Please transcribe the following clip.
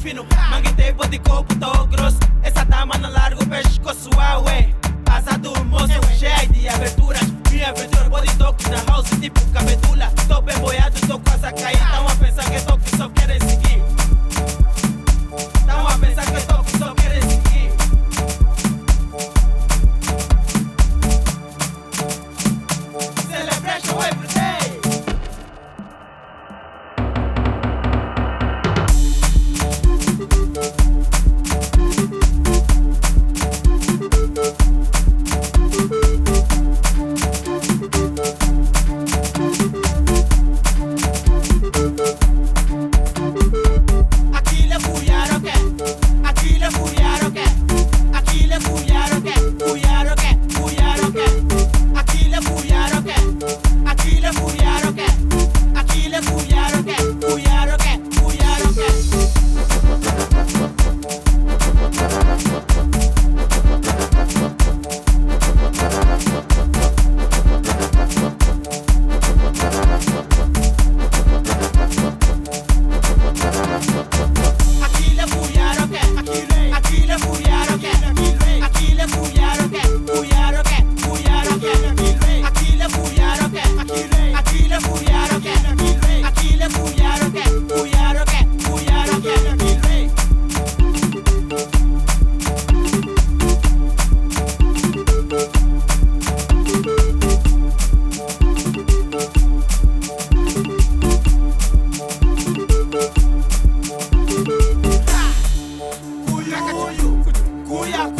fino. Manguete, body corpo, tô grosso. Essa dama no largo, pescoço, ué. Asa do moço, cheia de aberturas. Minha abertura, body toque na house, tipo bem boiado. Kuya